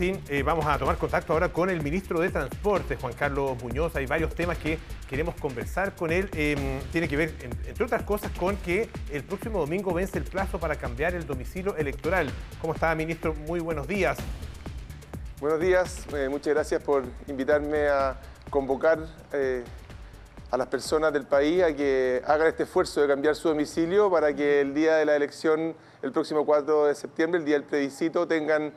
Eh, vamos a tomar contacto ahora con el ministro de Transporte, Juan Carlos Muñoz. Hay varios temas que queremos conversar con él. Em, tiene que ver, entre otras cosas, con que el próximo domingo vence el plazo para cambiar el domicilio electoral. ¿Cómo está, ministro? Muy buenos días. Buenos días, eh, muchas gracias por invitarme a convocar eh, a las personas del país a que hagan este esfuerzo de cambiar su domicilio para que el día de la elección, el próximo 4 de septiembre, el día del plebiscito, tengan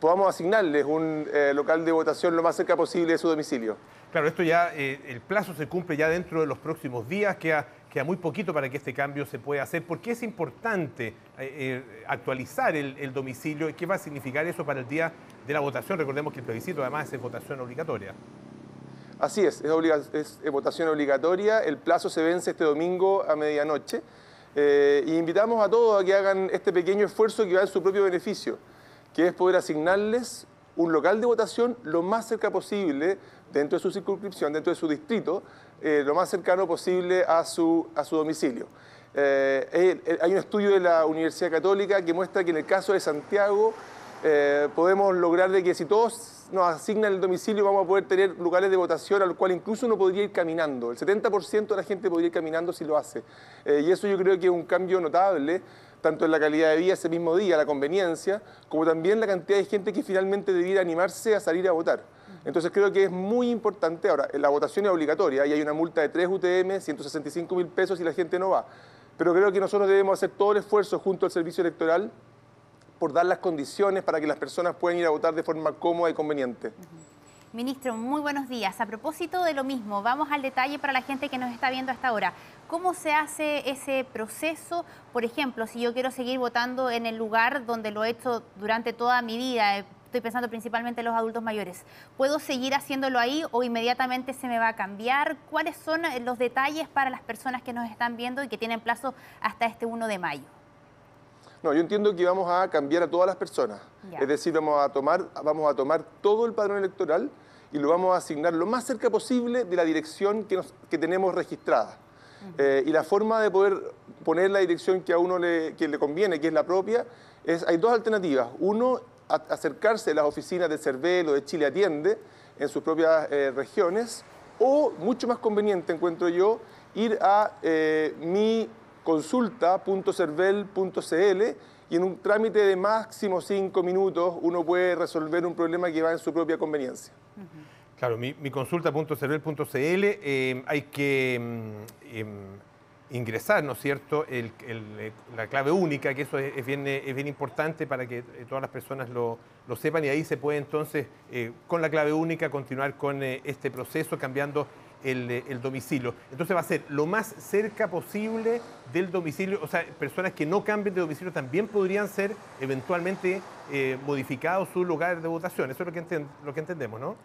podamos asignarles un eh, local de votación lo más cerca posible de su domicilio. Claro, esto ya, eh, el plazo se cumple ya dentro de los próximos días, queda, queda muy poquito para que este cambio se pueda hacer. ¿Por qué es importante eh, actualizar el, domicilio y qué va a significar eso para el día de la votación? Recordemos que el plebiscito además es votación obligatoria. Así es, es, es votación obligatoria, el plazo se vence este domingo a medianoche y invitamos a todos a que hagan este pequeño esfuerzo que va en su propio beneficio que es poder asignarles un local de votación lo más cerca posible dentro de su circunscripción, dentro de su distrito, eh, lo más cercano posible a su, a su domicilio. Eh, hay un estudio de la Universidad Católica que muestra que en el caso de Santiago eh, podemos lograr de que si todos nos asignan el domicilio vamos a poder tener lugares de votación al cual incluso uno podría ir caminando. El 70% de la gente podría ir caminando si lo hace. y eso yo creo que es un cambio notable tanto en la calidad de vida ese mismo día, la conveniencia, como también la cantidad de gente que finalmente debiera animarse a salir a votar. Entonces creo que es muy importante, ahora, la votación es obligatoria y hay una multa de 3 UTM, 165 mil pesos y la gente no va. Pero creo que nosotros debemos hacer todo el esfuerzo junto al servicio electoral por dar las condiciones para que las personas puedan ir a votar de forma cómoda y conveniente. Ministro, muy buenos días. A propósito de lo mismo, vamos al detalle para la gente que nos está viendo hasta ahora. ¿Cómo se hace ese proceso? Por ejemplo, si yo quiero seguir votando en el lugar donde lo he hecho durante toda mi vida, estoy pensando principalmente en los adultos mayores, ¿puedo seguir haciéndolo ahí o inmediatamente se me va a cambiar? ¿Cuáles son los detalles para las personas que nos están viendo y que tienen plazo hasta este 1 de mayo? No, yo entiendo que vamos a cambiar a todas las personas. Es decir, vamos a, tomar, vamos a tomar todo el padrón electoral y lo vamos a asignar lo más cerca posible de la dirección que, que tenemos registrada. Eh, y la forma de poder poner la dirección que a uno le, que le conviene, que es la propia, es, hay dos alternativas. Uno, acercarse a las oficinas de CERVEL o de Chile Atiende en sus propias eh, regiones, o mucho más conveniente, encuentro yo, ir a eh, mi consulta.cervel.cl y en un trámite de máximo cinco minutos uno puede resolver un problema que va en su propia conveniencia. Claro, mi, consulta.cervel.cl eh, hay que mm, em, ingresar, ¿no es cierto?, la clave única, que eso es, bien, es bien importante para que eh, todas las personas lo, sepan y ahí se puede entonces, eh, con la clave única, continuar con este proceso cambiando el, domicilio. Entonces va a ser lo más cerca posible del domicilio, o sea, personas que no cambien de domicilio también podrían ser eventualmente eh, modificados sus lugares de votación. Eso es lo que, lo que entendemos, ¿no?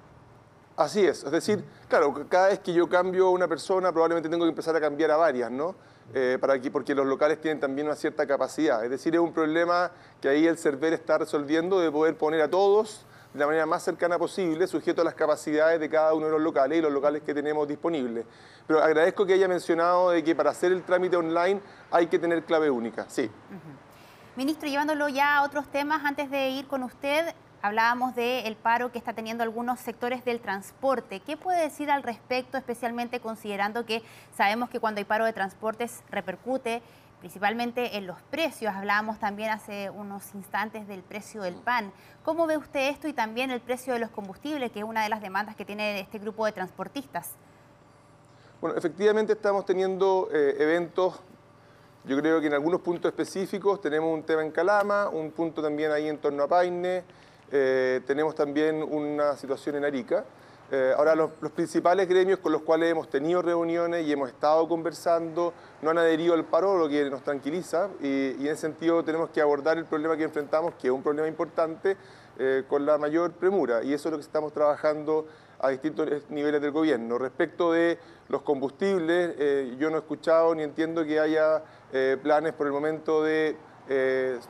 Así es, es decir, claro, cada vez que yo cambio una persona probablemente tengo que empezar a cambiar a varias, ¿no? Eh, para aquí, porque los locales tienen también una cierta capacidad. Es decir, es un problema que ahí el server está resolviendo de poder poner a todos de la manera más cercana posible, sujeto a las capacidades de cada uno de los locales y los locales que tenemos disponibles. Pero agradezco que haya mencionado de que para hacer el trámite online hay que tener clave única, sí. Ministro, llevándolo ya a otros temas, antes de ir con usted, hablábamos del paro que está teniendo algunos sectores del transporte. ¿Qué puede decir al respecto, especialmente considerando que sabemos que cuando hay paro de transportes repercute principalmente en los precios. Hablábamos también hace unos instantes del precio del pan. ¿Cómo ve usted esto y también el precio de los combustibles, que es una de las demandas que tiene este grupo de transportistas? Bueno, efectivamente estamos teniendo eh, eventos, yo creo que en algunos puntos específicos tenemos un tema en Calama, un punto también ahí en torno a Paine, eh, tenemos también una situación en Arica. Eh, ahora, los, principales gremios con los cuales hemos tenido reuniones y hemos estado conversando no han adherido al paro, lo que nos tranquiliza, y, en ese sentido tenemos que abordar el problema que enfrentamos, que es un problema importante, eh, con la mayor premura, y eso es lo que estamos trabajando a distintos niveles del gobierno. Respecto de los combustibles, eh, yo no he escuchado ni entiendo que haya planes por el momento de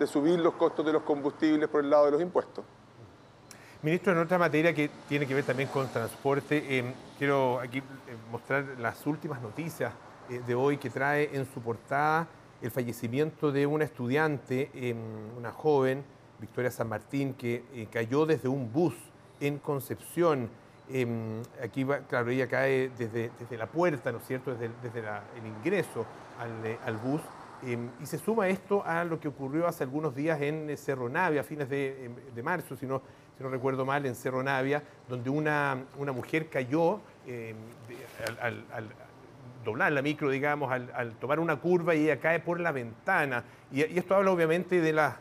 subir los costos de los combustibles por el lado de los impuestos. Ministro, en otra materia que tiene que ver también con transporte, em, quiero aquí eh, mostrar las últimas noticias eh, de hoy que trae en su portada el fallecimiento de una estudiante, una joven Victoria San Martín, que eh, cayó desde un bus en Concepción. Aquí, va, claro, ella cae desde, la puerta, ¿no es cierto?, desde, el ingreso eh, al bus. Em, y se suma esto a lo que ocurrió hace algunos días en Cerro Navia, a fines de, em, de marzo, si no, si no recuerdo mal, en Cerro Navia, donde una, una mujer cayó al, al, doblar la micro, digamos, al, tomar una curva y ella cae por la ventana. Y, esto habla obviamente de la,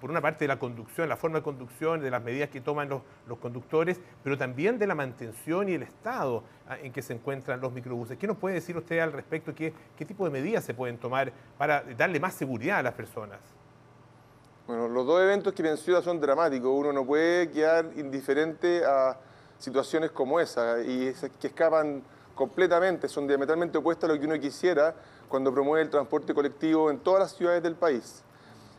por una parte de la conducción, la forma de conducción, de las medidas que toman los, los conductores, pero también de la mantención y el estado ah, en que se encuentran los microbuses. ¿Qué nos puede decir usted al respecto? ¿Qué, qué tipo de medidas se pueden tomar para darle más seguridad a las personas? Bueno, los dos eventos que menciona son dramáticos. Uno no puede quedar indiferente a situaciones como esa y que escapan completamente, son diametralmente opuestas a lo que uno quisiera cuando promueve el transporte colectivo en todas las ciudades del país.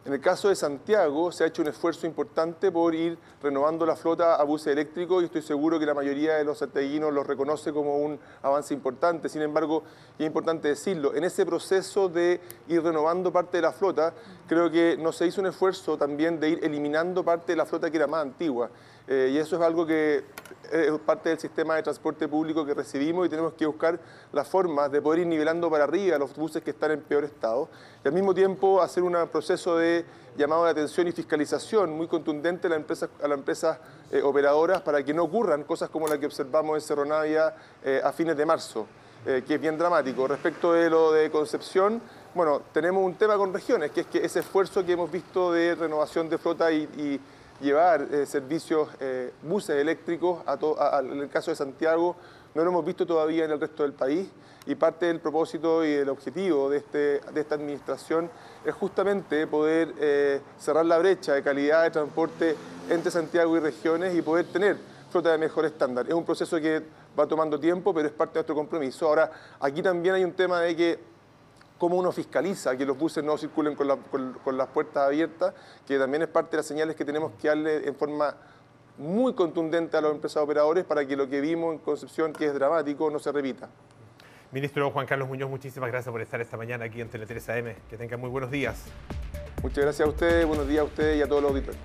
En el caso de Santiago se ha hecho un esfuerzo importante por ir renovando la flota a buses eléctricos y estoy seguro que la mayoría de los santiaguinos lo reconoce como un avance importante. Sin embargo, y es importante decirlo, en ese proceso de ir renovando parte de la flota, creo que no se hizo un esfuerzo también de ir eliminando parte de la flota que era más antigua. Eh, y eso es algo que es parte del sistema de transporte público que recibimos y tenemos que buscar las formas de poder ir nivelando para arriba los buses que están en peor estado y al mismo tiempo hacer un proceso de llamado de atención y fiscalización muy contundente a las empresas, eh, operadoras para que no ocurran cosas como la que observamos en Cerro Navia eh, a fines de marzo, eh, que es bien dramático. Respecto de lo de Concepción, bueno, tenemos un tema con regiones, que es que ese esfuerzo que hemos visto de renovación de flota y llevar eh, servicios, eh, buses eléctricos, a en el caso de Santiago, no lo hemos visto todavía en el resto del país y parte del propósito y el objetivo de, este, de esta administración es justamente poder eh, cerrar la brecha de calidad de transporte entre Santiago y regiones y poder tener flota de mejor estándar. Es un proceso que va tomando tiempo, pero es parte de nuestro compromiso. Ahora, aquí también hay un tema de que cómo uno fiscaliza que los buses no circulen con, las puertas abiertas, que también es parte de las señales que tenemos que darle en forma muy contundente a los empresas operadores para que lo que vimos en Concepción, que es dramático, no se repita. Ministro Juan Carlos Muñoz, muchísimas gracias por estar esta mañana aquí en Tele 3 AM. Que tengan muy buenos días. Muchas gracias a ustedes, buenos días a ustedes y a todos los auditores.